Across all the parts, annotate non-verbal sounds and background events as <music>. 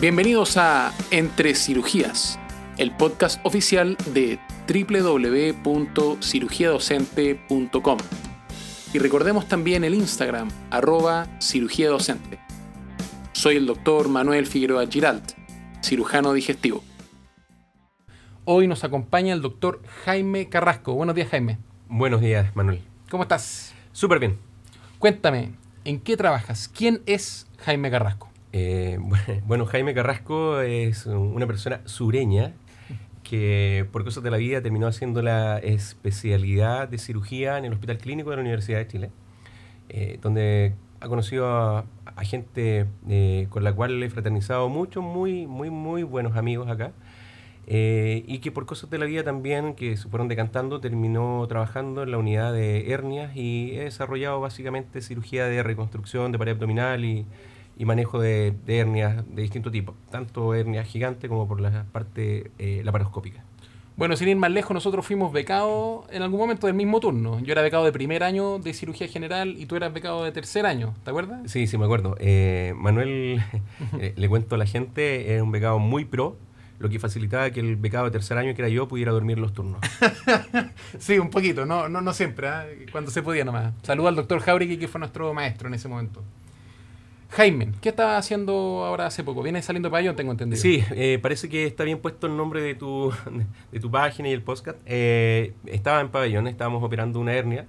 Bienvenidos a Entre Cirugías, el podcast oficial de www.cirugiadocente.com. Y recordemos también el Instagram, arroba cirugía docente. Soy el doctor Manuel Figueroa Giralt, cirujano digestivo. Hoy nos acompaña el doctor Jaime Carrasco. Buenos días, Jaime. Buenos días, Manuel. ¿Cómo estás? Súper bien. Cuéntame, ¿en qué trabajas? ¿Quién es Jaime Carrasco? Eh, <laughs> bueno, Jaime Carrasco es una persona sureña que por cosas de la vida terminó haciendo la especialidad de cirugía en el Hospital Clínico de la Universidad de Chile, eh, donde ha conocido a, gente eh, con la cual he fraternizado mucho, muy, muy, muy buenos amigos acá. y que por cosas de la vida también, que se fueron decantando, terminó trabajando en la unidad de hernias y he desarrollado básicamente cirugía de reconstrucción de pared abdominal y, y manejo de, hernias de distinto tipo, tanto hernias gigantes como por la parte eh, laparoscópica. Bueno, sin ir más lejos, nosotros fuimos becados en algún momento del mismo turno. Yo era becado de primer año de cirugía general y tú eras becado de tercer año, ¿te acuerdas? Sí, sí, me acuerdo. Eh, Manuel, <laughs> eh, le cuento a la gente, era un becado muy pro, lo que facilitaba que el becado de tercer año, que era yo, pudiera dormir los turnos. <laughs> sí, un poquito, no, no, no siempre, cuando se podía nomás. Saludo al doctor Jauregui, que fue nuestro maestro en ese momento. Jaime, ¿qué estás haciendo ahora hace poco? ¿Vienes saliendo para allá, tengo entendido? Sí, eh, parece que está bien puesto el nombre de tu, <laughs> de tu página y el podcast. Eh, estaba en pabellón, estábamos operando una hernia.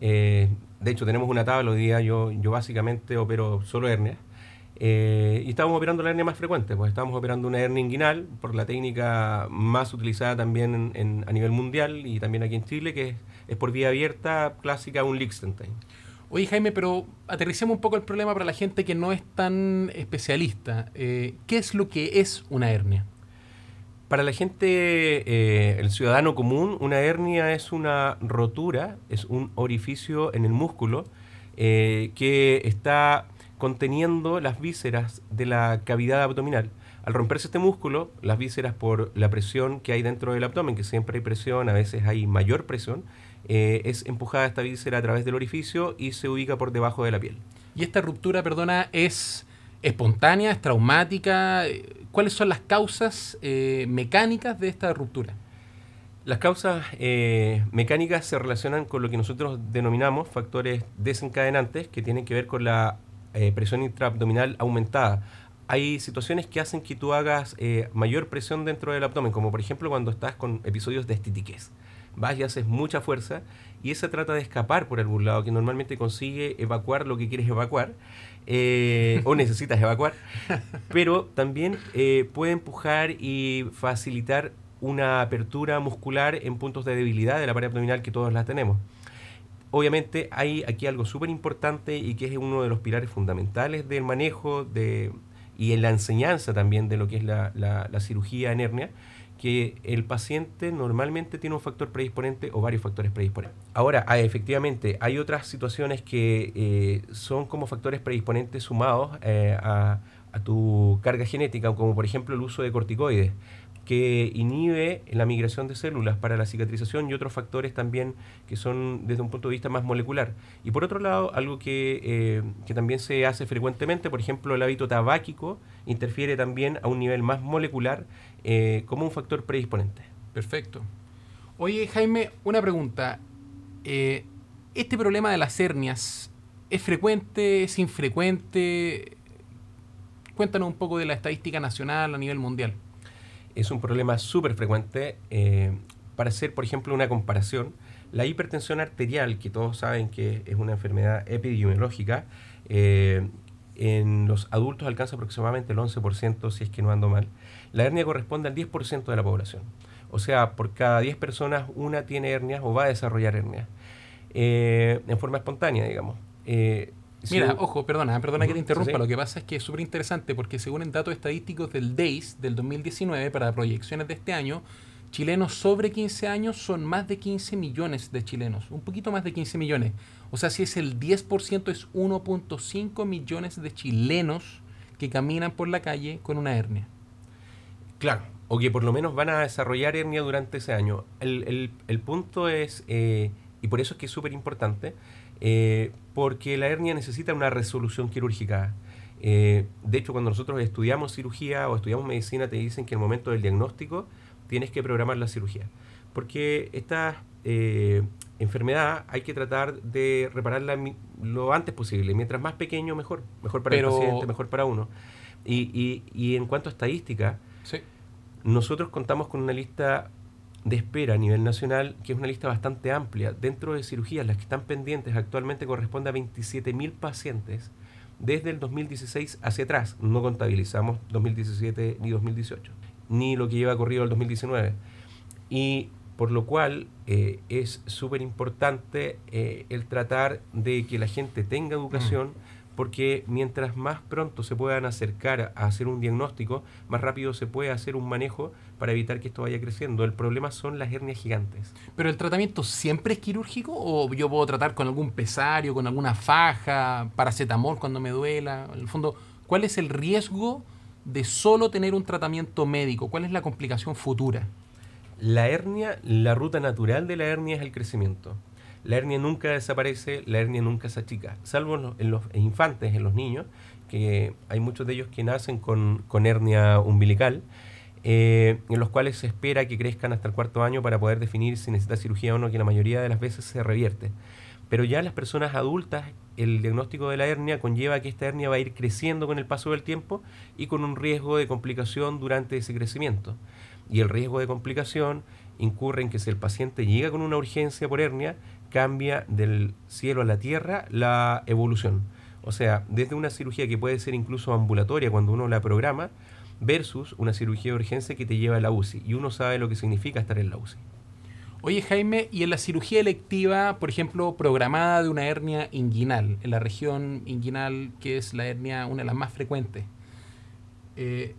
Eh, de hecho, tenemos una tabla hoy día. Yo, yo básicamente opero solo hernias. y estábamos operando la hernia más frecuente, pues estábamos operando una hernia inguinal por la técnica más utilizada también a nivel mundial y también aquí en Chile, que es, es por vía abierta clásica, un Lichtenstein. Oye Jaime, pero aterricemos un poco el problema para la gente que no es tan especialista. Eh, ¿Qué es lo que es una hernia? Para la gente, eh, el ciudadano común, una hernia es una rotura, es un orificio en el músculo eh, que está conteniendo las vísceras de la cavidad abdominal. Al romperse este músculo, las vísceras por la presión que hay dentro del abdomen, que siempre hay presión, a veces hay mayor presión, eh, es empujada esta víscera a través del orificio y se ubica por debajo de la piel. ¿Y esta ruptura, perdona, es espontánea, es traumática? ¿Cuáles son las causas eh, mecánicas de esta ruptura? Las causas eh, mecánicas se relacionan con lo que nosotros denominamos factores desencadenantes que tienen que ver con la presión intraabdominal aumentada. Hay situaciones que hacen que tú hagas mayor presión dentro del abdomen, como por ejemplo cuando estás con episodios de estitiquez vas y haces mucha fuerza y esa trata de escapar por algún lado, que normalmente consigue evacuar lo que quieres evacuar eh, o necesitas evacuar, <laughs> pero también eh, puede empujar y facilitar una apertura muscular en puntos de debilidad de la pared abdominal que todos las tenemos. Obviamente hay aquí algo súper importante y que es uno de los pilares fundamentales del manejo de, y en la enseñanza también de lo que es la, la cirugía en hernia, que el paciente normalmente tiene un factor predisponente o varios factores predisponentes. Ahora, ah, efectivamente, hay otras situaciones que eh, son como factores predisponentes sumados eh, a, a, tu carga genética, como por ejemplo el uso de corticoides que inhibe la migración de células para la cicatrización y otros factores también que son desde un punto de vista más molecular. Y por otro lado, algo que, eh, que también se hace frecuentemente, por ejemplo, el hábito tabáquico interfiere también a un nivel más molecular eh, como un factor predisponente. Perfecto. Oye, Jaime, una pregunta. Eh, ¿Este problema de las hernias es frecuente, es infrecuente? Cuéntanos un poco de la estadística nacional a nivel mundial es un problema súper frecuente. Eh, para hacer, por ejemplo, una comparación, la hipertensión arterial, que todos saben que es una enfermedad epidemiológica, eh, en los adultos alcanza aproximadamente el 11%, si es que no ando mal. La hernia corresponde al 10% de la población. O sea, por cada 10 personas, una tiene hernias o va a desarrollar hernias. Eh, en forma espontánea, digamos. Mira, ojo, perdona, perdona que te interrumpa. Lo que pasa es que es súper interesante porque según el datos estadísticos del DAIS del 2019 para proyecciones de este año, chilenos sobre 15 años son más de 15 millones de chilenos, un poquito más de 15 millones. O sea, si es el 10% es 1.5 millones de chilenos que caminan por la calle con una hernia. Claro, o que por lo menos van a desarrollar hernia durante ese año. El, punto es, eh, y por eso es que es súper importante, eh, porque la hernia necesita una resolución quirúrgica. Eh, de hecho, cuando nosotros estudiamos cirugía o estudiamos medicina, te dicen que en el momento del diagnóstico tienes que programar la cirugía. Porque esta eh, enfermedad hay que tratar de repararla lo antes posible. Mientras más pequeño, mejor. Mejor para el paciente, mejor para uno. Y, y, en cuanto a estadística, nosotros contamos con una lista de espera a nivel nacional, que es una lista bastante amplia. Dentro de cirugías, las que están pendientes actualmente corresponde a 27.000 pacientes desde el 2016 hacia atrás. No contabilizamos 2017 ni 2018, ni lo que lleva corrido el 2019. Y por lo cual eh, es súper importante eh, el tratar de que la gente tenga educación. Mm porque mientras más pronto se puedan acercar a hacer un diagnóstico, más rápido se puede hacer un manejo para evitar que esto vaya creciendo. El problema son las hernias gigantes. ¿Pero el tratamiento siempre es quirúrgico o yo puedo tratar con algún pesario, con alguna faja, paracetamol cuando me duela? En el fondo, ¿cuál es el riesgo de solo tener un tratamiento médico? ¿Cuál es la complicación futura? La hernia, la ruta natural de la hernia es el crecimiento. La hernia nunca desaparece, la hernia nunca se achica, salvo en los, infantes, en los niños, que hay muchos de ellos que nacen con, hernia umbilical, eh, en los cuales se espera que crezcan hasta el cuarto año para poder definir si necesita cirugía o no, que la mayoría de las veces se revierte. Pero ya las personas adultas, el diagnóstico de la hernia conlleva que esta hernia va a ir creciendo con el paso del tiempo y con un riesgo de complicación durante ese crecimiento. Y el riesgo de complicación incurre en que si el paciente llega con una urgencia por hernia, cambia del cielo a la tierra la evolución. O sea, desde una cirugía que puede ser incluso ambulatoria cuando uno la programa, versus una cirugía de urgencia que te lleva a la UCI. Y uno sabe lo que significa estar en la UCI. Oye Jaime, ¿y en la cirugía electiva, por ejemplo, programada de una hernia inguinal, en la región inguinal, que es la hernia una de las más frecuentes, eh,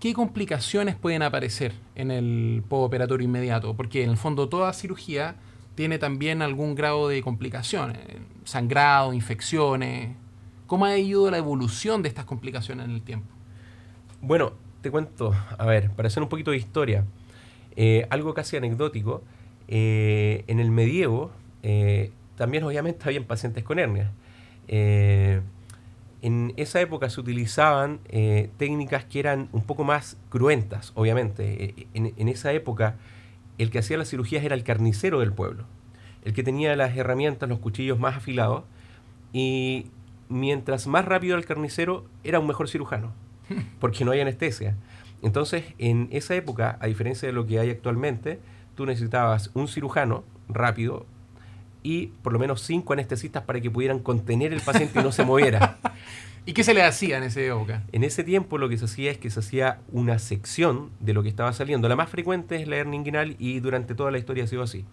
¿qué complicaciones pueden aparecer en el postoperatorio inmediato? Porque en el fondo toda cirugía tiene también algún grado de complicaciones, sangrado, infecciones. ¿Cómo ha ido la evolución de estas complicaciones en el tiempo? Bueno, te cuento, a ver, para hacer un poquito de historia, eh, algo casi anecdótico, eh, en el medievo eh, también obviamente habían pacientes con hernias. en esa época se utilizaban técnicas que eran un poco más cruentas, obviamente. en esa época el que hacía las cirugías era el carnicero del pueblo, el que tenía las herramientas, los cuchillos más afilados, y mientras más rápido el carnicero, era un mejor cirujano, <laughs> porque no hay anestesia. Entonces, en esa época, a diferencia de lo que hay actualmente, tú necesitabas un cirujano rápido y por lo menos cinco anestesistas para que pudieran contener el paciente y no se moviera. <laughs> ¿Y qué se le hacía en esa época? En ese tiempo lo que se hacía es que se hacía una sección de lo que estaba saliendo. La más frecuente es la hernia inguinal y durante toda la historia ha sido así.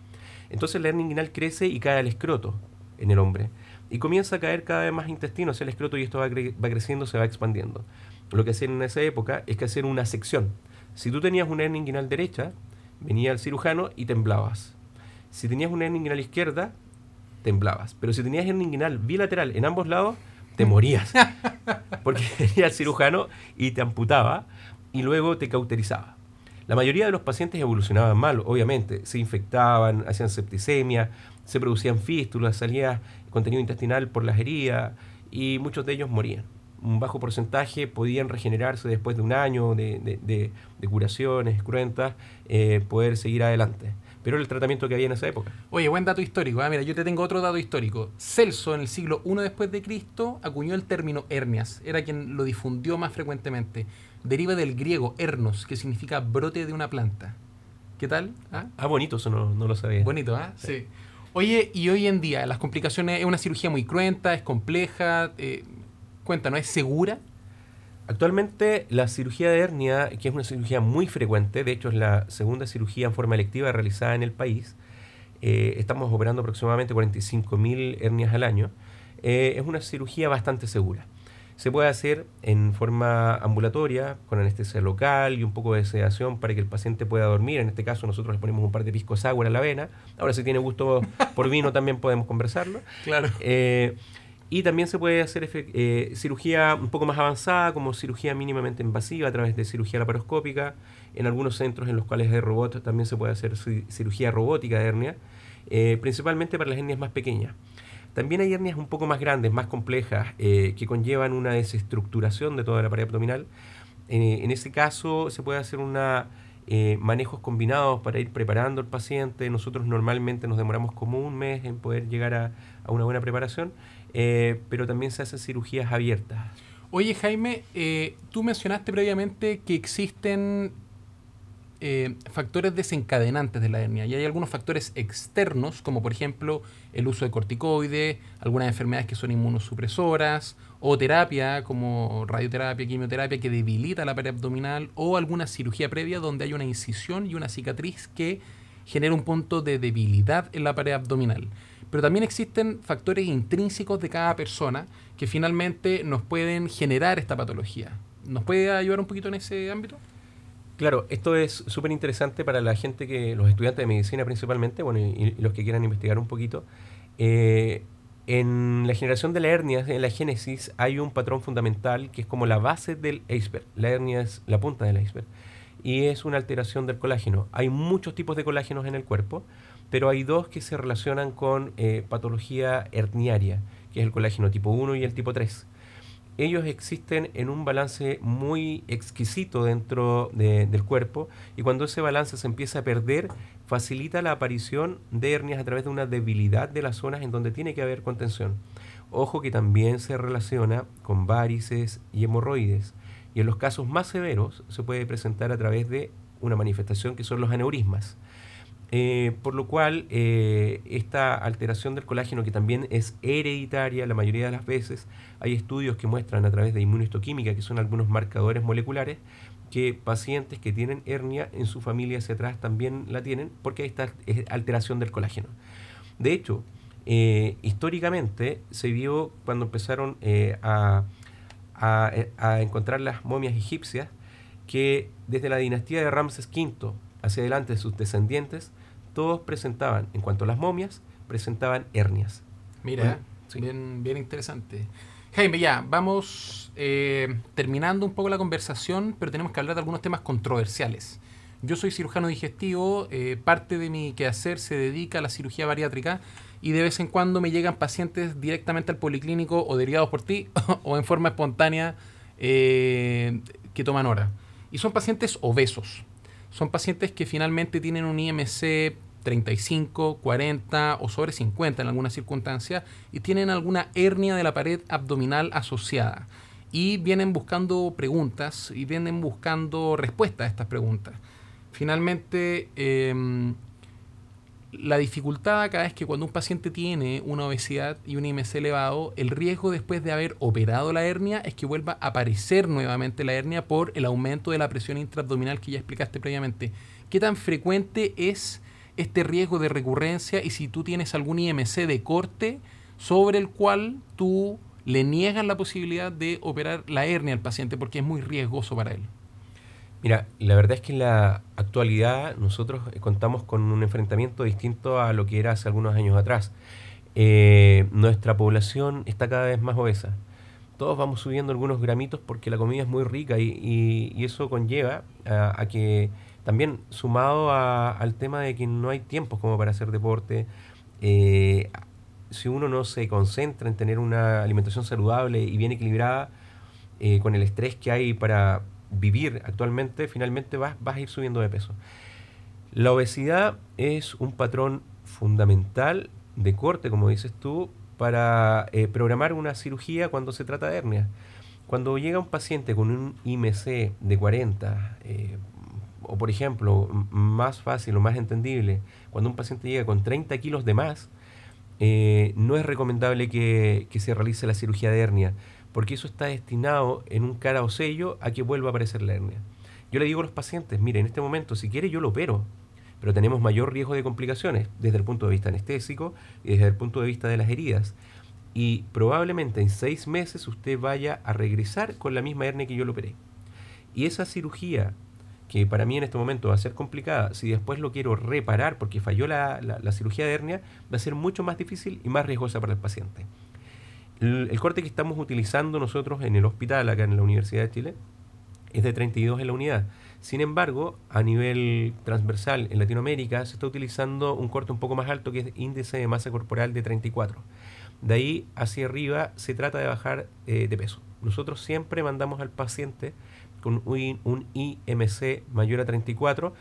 Entonces la hernia inguinal crece y cae al escroto en el hombre. Y comienza a caer cada vez más intestino hacia el escroto y esto va, creciendo, se va expandiendo. Lo que hacían en esa época es que hacían una sección. Si tú tenías una hernia inguinal derecha, venía el cirujano y temblabas. Si tenías una hernia inguinal izquierda, temblabas. Pero si tenías hernia inguinal bilateral en ambos lados, te morías. <laughs> Porque <laughs> venía el cirujano y te amputaba y luego te cauterizaba. La mayoría de los pacientes evolucionaban mal, obviamente. Se infectaban, hacían septicemia, se producían fístulas, salía contenido intestinal por las heridas y muchos de ellos morían. Un bajo porcentaje podían regenerarse después de un año de, curaciones cruentas, eh, poder seguir adelante pero el tratamiento que había en esa época. Oye, buen dato histórico. ¿eh? Mira, yo te tengo otro dato histórico. Celso, en el siglo I después de Cristo, acuñó el término hernias. Era quien lo difundió más frecuentemente. Deriva del griego hernos, que significa brote de una planta. ¿Qué tal? ¿Ah? ah, bonito, eso no, lo sabía. Bonito, ¿ah? Sí. Oye, y hoy en día, las complicaciones, es una cirugía muy cruenta, es compleja. Eh, cuéntanos, ¿es segura? Actualmente la cirugía de hernia, que es una cirugía muy frecuente, de hecho es la segunda cirugía en forma electiva realizada en el país, eh, estamos operando aproximadamente 45.000 hernias al año, eh, es una cirugía bastante segura. Se puede hacer en forma ambulatoria, con anestesia local y un poco de sedación para que el paciente pueda dormir. En este caso nosotros le ponemos un par de piscos agua a la vena. Ahora si tiene gusto por vino también podemos conversarlo. <laughs> Claro. Eh, y también se puede hacer eh, cirugía un poco más avanzada, como cirugía mínimamente invasiva a través de cirugía laparoscópica. En algunos centros en los cuales hay robots también se puede hacer cirugía robótica de hernia, eh, principalmente para las hernias más pequeñas. También hay hernias un poco más grandes, más complejas, eh, que conllevan una desestructuración de toda la pared abdominal. Eh, en ese caso se puede hacer una eh, manejos combinados para ir preparando al paciente. Nosotros normalmente nos demoramos como un mes en poder llegar a, una buena preparación, eh, pero también se hacen cirugías abiertas. Oye Jaime, eh, tú mencionaste previamente que existen eh, factores desencadenantes de la hernia y hay algunos factores externos, como por ejemplo el uso de corticoides, algunas enfermedades que son inmunosupresoras, o terapia como radioterapia, quimioterapia que debilita la pared abdominal, o alguna cirugía previa donde hay una incisión y una cicatriz que genera un punto de debilidad en la pared abdominal. Pero también existen factores intrínsecos de cada persona que finalmente nos pueden generar esta patología. ¿Nos puede ayudar un poquito en ese ámbito? Claro, esto es súper interesante para la gente que, los estudiantes de medicina principalmente, bueno, y, los que quieran investigar un poquito. Eh, en la generación de la hernia, en la génesis, hay un patrón fundamental que es como la base del iceberg. La hernia es la punta del iceberg. Y es una alteración del colágeno. Hay muchos tipos de colágenos en el cuerpo, pero hay dos que se relacionan con eh, patología herniaria, que es el colágeno tipo 1 y el tipo 3 ellos existen en un balance muy exquisito dentro del cuerpo y cuando ese balance se empieza a perder, facilita la aparición de hernias a través de una debilidad de las zonas en donde tiene que haber contención. Ojo que también se relaciona con varices y hemorroides y en los casos más severos se puede presentar a través de una manifestación que son los aneurismas. Eh, por lo cual, eh, esta alteración del colágeno, que también es hereditaria la mayoría de las veces, hay estudios que muestran a través de inmunohistoquímica, que son algunos marcadores moleculares, que pacientes que tienen hernia en su familia hacia atrás también la tienen, porque hay esta alteración del colágeno. De hecho, eh, históricamente se vio cuando empezaron a, a encontrar las momias egipcias, que desde la dinastía de Ramses V hacia adelante sus descendientes, todos presentaban, en cuanto a las momias, presentaban hernias. Mira, bien, bien interesante. Jaime, ya, vamos eh, terminando un poco la conversación, pero tenemos que hablar de algunos temas controversiales. Yo soy cirujano digestivo, eh, parte de mi quehacer se dedica a la cirugía bariátrica y de vez en cuando me llegan pacientes directamente al policlínico o derivados por ti <laughs> o en forma espontánea eh, que toman hora. Y son pacientes obesos son pacientes que finalmente tienen un IMC 35, 40 o sobre 50 en algunas circunstancias y tienen alguna hernia de la pared abdominal asociada. Y vienen buscando preguntas y vienen buscando respuestas a estas preguntas. Finalmente, em, la dificultad acá es que cuando un paciente tiene una obesidad y un IMC elevado, el riesgo después de haber operado la hernia es que vuelva a aparecer nuevamente la hernia por el aumento de la presión intraabdominal que ya explicaste previamente. ¿Qué tan frecuente es este riesgo de recurrencia y si tú tienes algún IMC de corte sobre el cual tú le niegas la posibilidad de operar la hernia al paciente porque es muy riesgoso para él? Mira, la verdad es que en la actualidad nosotros eh, contamos con un enfrentamiento distinto a lo que era hace algunos años atrás. Eh, nuestra población está cada vez más obesa. Todos vamos subiendo algunos gramitos porque la comida es muy rica y, eso conlleva a, que también sumado al tema de que no hay tiempos como para hacer deporte, eh, si uno no se concentra en tener una alimentación saludable y bien equilibrada, con el estrés que hay para vivir actualmente, finalmente vas, vas a ir subiendo de peso. La obesidad es un patrón fundamental de corte, como dices tú, para eh, programar una cirugía cuando se trata de hernia. Cuando llega un paciente con un IMC de 40, eh, o por ejemplo, más fácil o más entendible, cuando un paciente llega con 30 kilos de más, eh, no es recomendable que, que se realice la cirugía de hernia porque eso está destinado en un cara o sello a que vuelva a aparecer la hernia. Yo le digo a los pacientes, mire, en este momento, si quiere yo lo opero, pero tenemos mayor riesgo de complicaciones desde el punto de vista anestésico y desde el punto de vista de las heridas. Y probablemente en seis meses usted vaya a regresar con la misma hernia que yo lo operé. Y esa cirugía, que para mí en este momento va a ser complicada, si después lo quiero reparar porque falló la, la cirugía de hernia, va a ser mucho más difícil y más riesgosa para el paciente. El, corte que estamos utilizando nosotros en el hospital, acá en la Universidad de Chile, es de 32 en la unidad. Sin embargo, a nivel transversal en Latinoamérica se está utilizando un corte un poco más alto que es índice de masa corporal de 34. De ahí hacia arriba se trata de bajar eh, de peso. Nosotros siempre mandamos al paciente con un, un IMC mayor a 34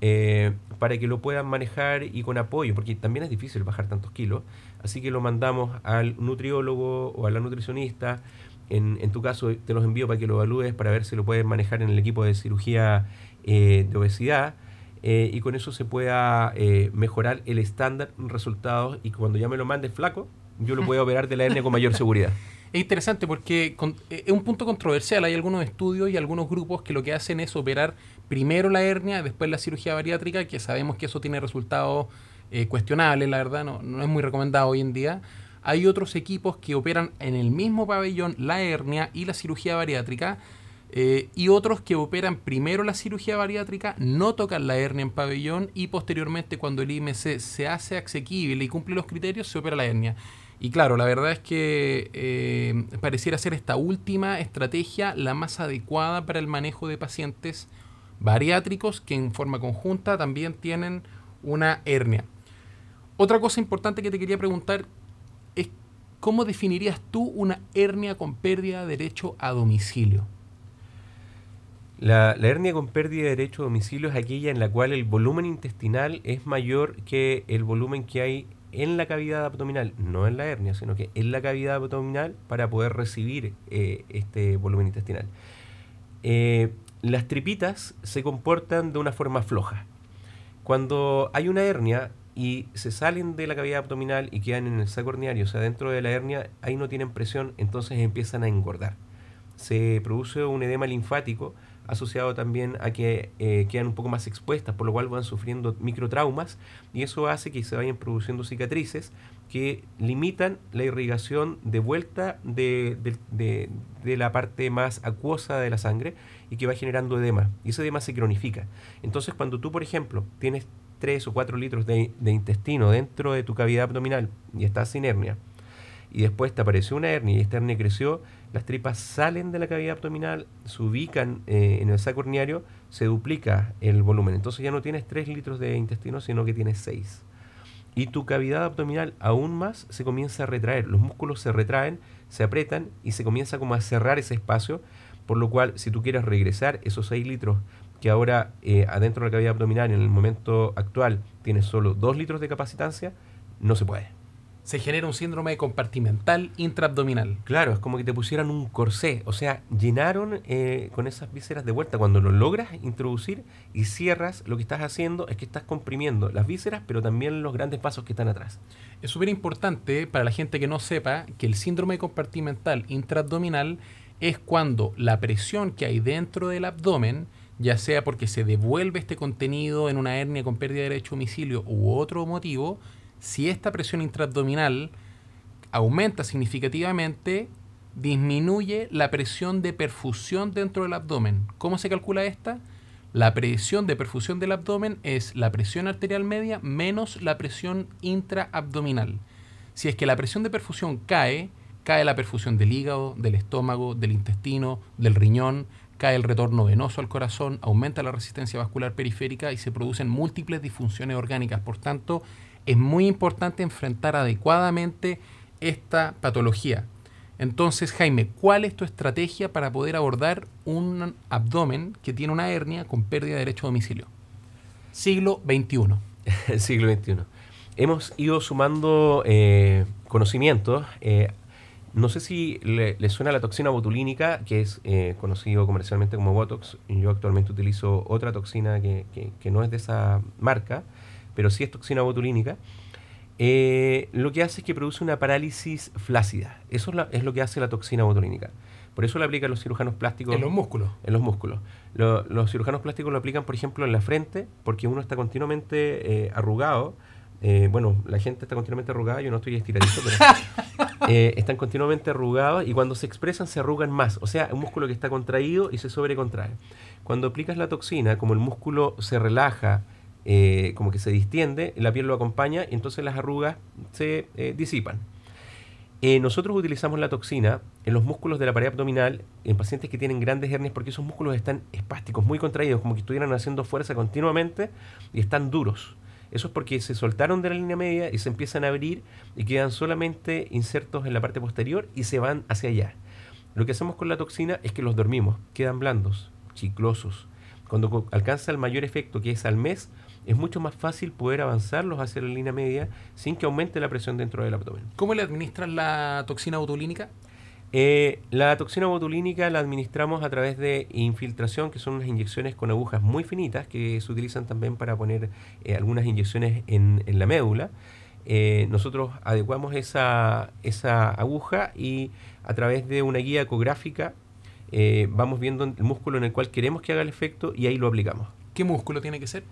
eh, para que lo puedan manejar y con apoyo, porque también es difícil bajar tantos kilos. Así que lo mandamos al nutriólogo o a la nutricionista. En, en tu caso, te los envío para que lo evalúes, para ver si lo puedes manejar en el equipo de cirugía eh, de obesidad. Eh, y con eso se pueda mejorar el estándar resultados y cuando ya me lo mandes flaco, yo lo puedo operar de la hernia con mayor seguridad. <laughs> Es interesante porque es un punto controversial. Hay algunos estudios y algunos grupos que lo que hacen es operar primero la hernia, después la cirugía bariátrica, que sabemos que eso tiene resultados eh, cuestionables, la verdad, no, no es muy recomendado hoy en día. Hay otros equipos que operan en el mismo pabellón la hernia y la cirugía bariátrica. Eh, y otros que operan primero la cirugía bariátrica, no tocan la hernia en pabellón y posteriormente cuando el IMC se hace asequible y cumple los criterios, se opera la hernia. Y claro, la verdad es que eh, pareciera ser esta última estrategia la más adecuada para el manejo de pacientes bariátricos que en forma conjunta también tienen una hernia. Otra cosa importante que te quería preguntar es cómo definirías tú una hernia con pérdida de derecho a domicilio. La, hernia con pérdida de derecho a domicilio es aquella en la cual el volumen intestinal es mayor que el volumen que hay en la cavidad abdominal, no en la hernia, sino que en la cavidad abdominal para poder recibir eh, este volumen intestinal. Eh, las tripitas se comportan de una forma floja. Cuando hay una hernia y se salen de la cavidad abdominal y quedan en el saco herniario, o sea, dentro de la hernia, ahí no tienen presión, entonces empiezan a engordar. Se produce un edema linfático asociado también a que eh, quedan un poco más expuestas, por lo cual van sufriendo microtraumas y eso hace que se vayan produciendo cicatrices que limitan la irrigación de vuelta de, de, la parte más acuosa de la sangre y que va generando edema. Y ese edema se cronifica. Entonces cuando tú, por ejemplo, tienes 3 o 4 litros de, intestino dentro de tu cavidad abdominal y estás sin hernia, y después te apareció una hernia y esta hernia creció, las tripas salen de la cavidad abdominal, se ubican eh, en el saco herniario, se duplica el volumen. Entonces ya no tienes 3 litros de intestino, sino que tienes 6. Y tu cavidad abdominal aún más se comienza a retraer. Los músculos se retraen, se apretan y se comienza como a cerrar ese espacio. Por lo cual, si tú quieres regresar esos 6 litros que ahora eh, adentro de la cavidad abdominal en el momento actual tienes solo 2 litros de capacitancia, no se puede se genera un síndrome compartimental intraabdominal. Claro, es como que te pusieran un corsé, o sea, llenaron eh, con esas vísceras de vuelta. Cuando lo logras introducir y cierras, lo que estás haciendo es que estás comprimiendo las vísceras, pero también los grandes pasos que están atrás. Es súper importante para la gente que no sepa que el síndrome compartimental intraabdominal es cuando la presión que hay dentro del abdomen, ya sea porque se devuelve este contenido en una hernia con pérdida de derecho a domicilio u otro motivo, si esta presión intraabdominal aumenta significativamente, disminuye la presión de perfusión dentro del abdomen. ¿Cómo se calcula esta? La presión de perfusión del abdomen es la presión arterial media menos la presión intraabdominal. Si es que la presión de perfusión cae, cae la perfusión del hígado, del estómago, del intestino, del riñón, cae el retorno venoso al corazón, aumenta la resistencia vascular periférica y se producen múltiples disfunciones orgánicas. Por tanto, es muy importante enfrentar adecuadamente esta patología. Entonces, Jaime, ¿cuál es tu estrategia para poder abordar un abdomen que tiene una hernia con pérdida de derecho a domicilio? Siglo XXI. <laughs> Siglo XXI. Hemos ido sumando eh, conocimientos. Eh, no sé si le, suena la toxina botulínica, que es eh, conocido comercialmente como Botox. Yo actualmente utilizo otra toxina que, que no es de esa marca pero sí es toxina botulínica, eh, lo que hace es que produce una parálisis flácida. Eso es, lo que hace la toxina botulínica. Por eso lo aplican los cirujanos plásticos. En los músculos. En los músculos. los cirujanos plásticos lo aplican, por ejemplo, en la frente, porque uno está continuamente eh, arrugado. Eh, bueno, la gente está continuamente arrugada, yo no estoy estiradito, pero <laughs> están continuamente arrugados y cuando se expresan se arrugan más. O sea, un músculo que está contraído y se sobrecontrae. Cuando aplicas la toxina, como el músculo se relaja, eh, como que se distiende, la piel lo acompaña y entonces las arrugas se eh, disipan. Eh, nosotros utilizamos la toxina en los músculos de la pared abdominal en pacientes que tienen grandes hernias porque esos músculos están espásticos, muy contraídos, como que estuvieran haciendo fuerza continuamente y están duros. Eso es porque se soltaron de la línea media y se empiezan a abrir y quedan solamente insertos en la parte posterior y se van hacia allá. Lo que hacemos con la toxina es que los dormimos, quedan blandos, chiclosos. Cuando alcanza el mayor efecto, que es al mes, es mucho más fácil poder avanzarlos hacia la línea media sin que aumente la presión dentro del abdomen. ¿Cómo le administran la toxina botulínica? Eh, la toxina botulínica la administramos a través de infiltración, que son unas inyecciones con agujas muy finitas que se utilizan también para poner eh, algunas inyecciones en, la médula. Eh, nosotros adecuamos esa, esa aguja y a través de una guía ecográfica vamos viendo el músculo en el cual queremos que haga el efecto y ahí lo aplicamos. ¿Qué músculo tiene que ser?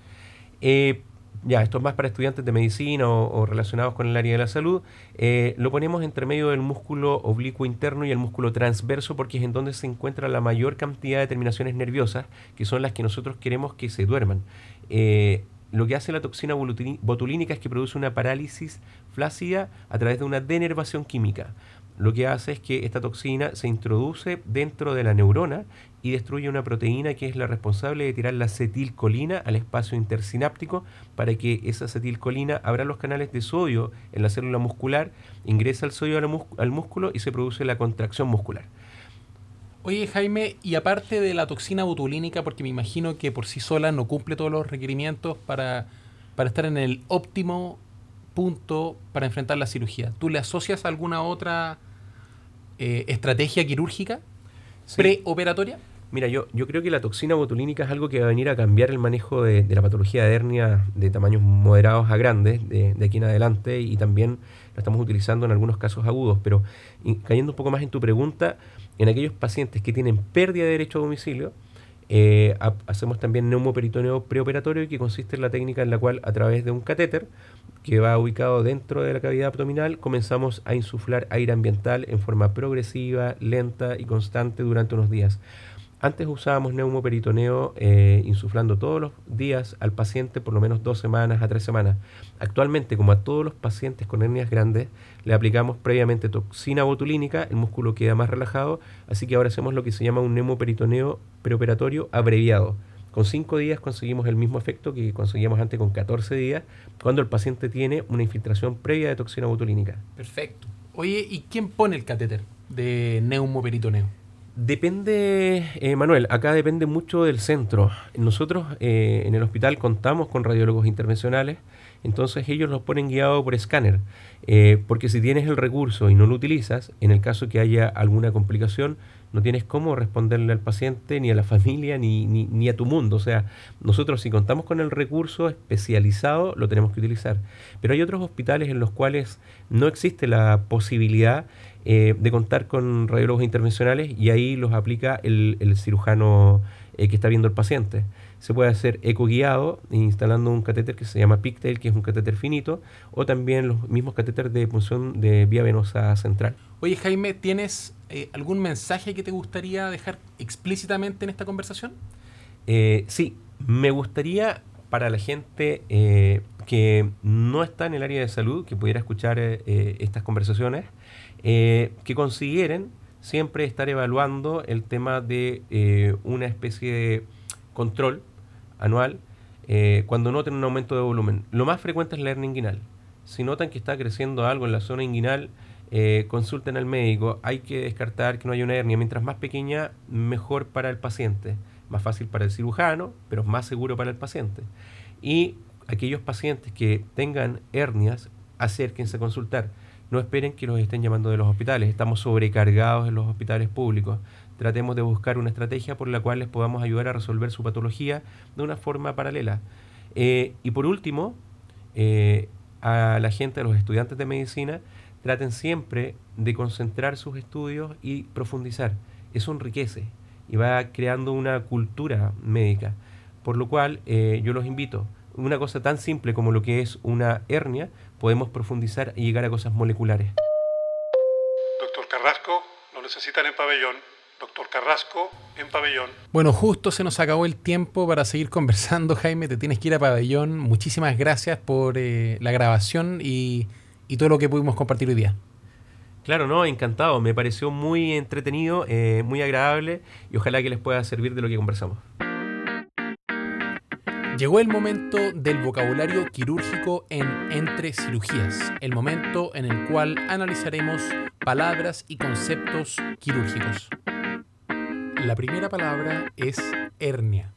Ya, esto es más para estudiantes de medicina o, relacionados con el área de la salud, eh, lo ponemos entre medio del músculo oblicuo interno y el músculo transverso porque es en donde se encuentra la mayor cantidad de terminaciones nerviosas, que son las que nosotros queremos que se duerman. Eh, lo que hace la toxina botulínica es que produce una parálisis flácida a través de una denervación química lo que hace es que esta toxina se introduce dentro de la neurona y destruye una proteína que es la responsable de tirar la acetilcolina al espacio intersináptico para que esa acetilcolina abra los canales de sodio en la célula muscular, ingresa el sodio al, músculo y se produce la contracción muscular. Oye Jaime, y aparte de la toxina botulínica, porque me imagino que por sí sola no cumple todos los requerimientos para, para estar en el óptimo punto para enfrentar la cirugía. ¿Tú le asocias alguna otra eh, estrategia quirúrgica preoperatoria? Mira, yo, yo creo que la toxina botulínica es algo que va a venir a cambiar el manejo de, la patología de hernia de tamaños moderados a grandes de, aquí en adelante y también lo estamos utilizando en algunos casos agudos. Pero cayendo un poco más en tu pregunta, en aquellos pacientes que tienen pérdida de derecho a domicilio, eh, hacemos también neumoperitoneo preoperatorio, que consiste en la técnica en la cual a través de un catéter que va ubicado dentro de la cavidad abdominal comenzamos a insuflar aire ambiental en forma progresiva, lenta y constante durante unos días. Antes usábamos neumoperitoneo eh, insuflando todos los días al paciente por lo menos dos semanas a tres semanas. Actualmente, como a todos los pacientes con hernias grandes, le aplicamos previamente toxina botulínica, el músculo queda más relajado, así que ahora hacemos lo que se llama un neumoperitoneo preoperatorio abreviado. Con cinco días conseguimos el mismo efecto que conseguíamos antes con 14 días, cuando el paciente tiene una infiltración previa de toxina botulínica. Perfecto. Oye, ¿y quién pone el catéter de neumoperitoneo? Depende, eh, Manuel, acá depende mucho del centro. Nosotros eh, en el hospital contamos con radiólogos intervencionales, entonces ellos los ponen guiados por escáner, eh, porque si tienes el recurso y no lo utilizas, en el caso que haya alguna complicación, no tienes cómo responderle al paciente, ni a la <laughs> familia, ni, ni, ni, a tu mundo. O sea, nosotros si contamos con el recurso especializado, lo tenemos que utilizar. Pero hay otros hospitales en los cuales no existe la posibilidad eh, de contar con radiólogos intervencionales y ahí los aplica el, cirujano eh, que está viendo el paciente. Se puede hacer eco guiado instalando un catéter que se llama Pigtail, que es un catéter finito, o también los mismos catéteres de punción de vía venosa central. Oye Jaime, ¿tienes eh, algún mensaje que te gustaría dejar explícitamente en esta conversación? sí, me gustaría para la gente que no está en el área de salud, que pudiera escuchar estas conversaciones, eh, que consiguieran siempre estar evaluando el tema de eh, una especie de control anual eh, cuando noten un aumento de volumen. Lo más frecuente es la hernia inguinal. Si notan que está creciendo algo en la zona inguinal, consulten al médico. Hay que descartar que no haya una hernia. Mientras más pequeña, mejor para el paciente. Más fácil para el cirujano, pero más seguro para el paciente. Y aquellos pacientes que tengan hernias, acérquense a consultar no esperen que los estén llamando de los hospitales. Estamos sobrecargados en los hospitales públicos. Tratemos de buscar una estrategia por la cual les podamos ayudar a resolver su patología de una forma paralela. Eh, y por último, eh, a la gente, a los estudiantes de medicina, traten siempre de concentrar sus estudios y profundizar. Eso enriquece y va creando una cultura médica. Por lo cual, eh, yo los invito una cosa tan simple como lo que es una hernia, podemos profundizar y llegar a cosas moleculares. Doctor Carrasco, lo necesitan en pabellón. Doctor Carrasco, en pabellón. Bueno, justo se nos acabó el tiempo para seguir conversando, Jaime. Te tienes que ir a pabellón. Muchísimas gracias por eh, la grabación y, todo lo que pudimos compartir hoy día. Claro, no, encantado. Me pareció muy entretenido, eh, muy agradable y ojalá que les pueda servir de lo que conversamos. Llegó el momento del vocabulario quirúrgico en Entre Cirugías, el momento en el cual analizaremos palabras y conceptos quirúrgicos. La primera palabra es hernia.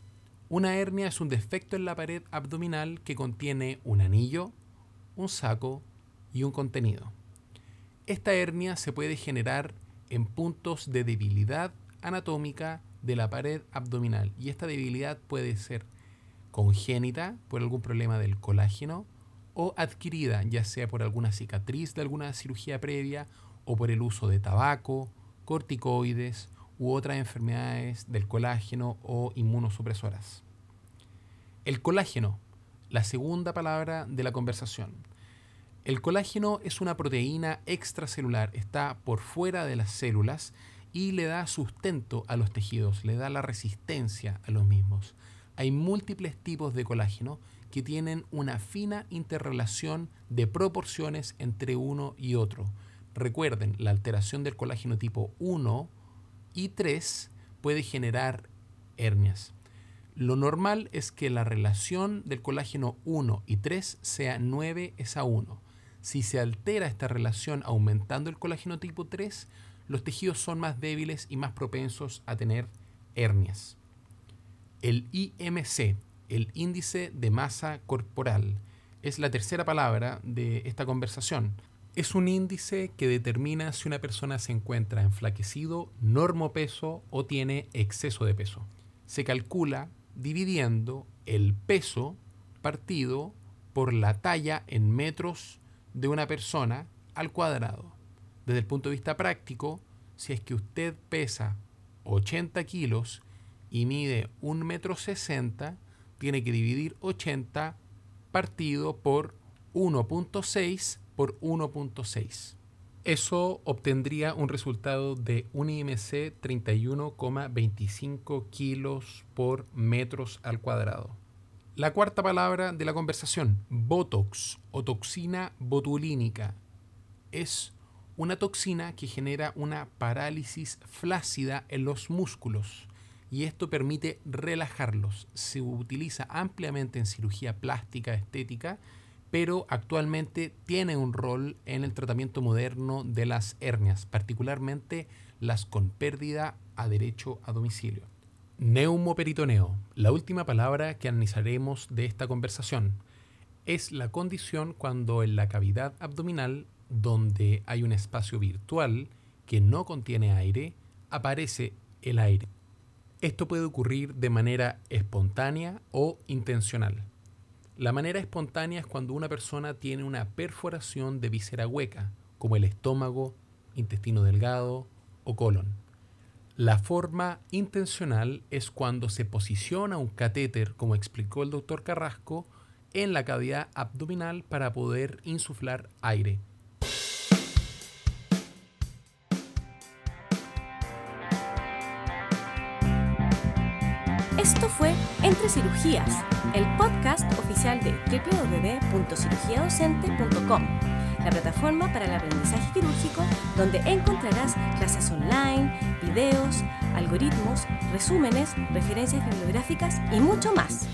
Una hernia es un defecto en la pared abdominal que contiene un anillo, un saco y un contenido. Esta hernia se puede generar en puntos de debilidad anatómica de la pared abdominal y esta debilidad puede ser congénita por algún problema del colágeno o adquirida ya sea por alguna cicatriz de alguna cirugía previa o por el uso de tabaco, corticoides u otras enfermedades del colágeno o inmunosupresoras. El colágeno, la segunda palabra de la conversación. El colágeno es una proteína extracelular, está por fuera de las células y le da sustento a los tejidos, le da la resistencia a los mismos. Hay múltiples tipos de colágeno que tienen una fina interrelación de proporciones entre uno y otro. Recuerden, la alteración del colágeno tipo 1 y 3 puede generar hernias. Lo normal es que la relación del colágeno 1 y 3 sea 9 es a 1. Si se altera esta relación aumentando el colágeno tipo 3, los tejidos son más débiles y más propensos a tener hernias. El IMC, el índice de masa corporal, es la tercera palabra de esta conversación. Es un índice que determina si una persona se encuentra enflaquecido, normopeso o tiene exceso de peso. Se calcula dividiendo el peso partido por la talla en metros de una persona al cuadrado. Desde el punto de vista práctico, si es que usted pesa 80 kilos y mide 1,60 metro, tiene que dividir 80 partido por 1.6 por 1.6. Eso obtendría un resultado de un IMC 31,25 kilos por metros al cuadrado. La cuarta palabra de la conversación, Botox o toxina botulínica, es una toxina que genera una parálisis flácida en los músculos y esto permite relajarlos. Se utiliza ampliamente en cirugía plástica estética, pero actualmente tiene un rol en el tratamiento moderno de las hernias, particularmente las con pérdida a derecho a domicilio. Neumoperitoneo, la última palabra que analizaremos de esta conversación, es la condición cuando en la cavidad abdominal, donde hay un espacio virtual que no contiene aire, aparece el aire. Esto puede ocurrir de manera espontánea o intencional. La manera espontánea es cuando una persona tiene una perforación de víscera hueca, como el estómago, intestino delgado o colon. La forma intencional es cuando se posiciona un catéter, como explicó el doctor Carrasco, en la cavidad abdominal para poder insuflar aire. Fue Entre Cirugías, el podcast oficial de www.cirugiadocente.com la plataforma para el aprendizaje quirúrgico donde encontrarás clases online, videos, algoritmos, resúmenes, referencias bibliográficas y mucho más.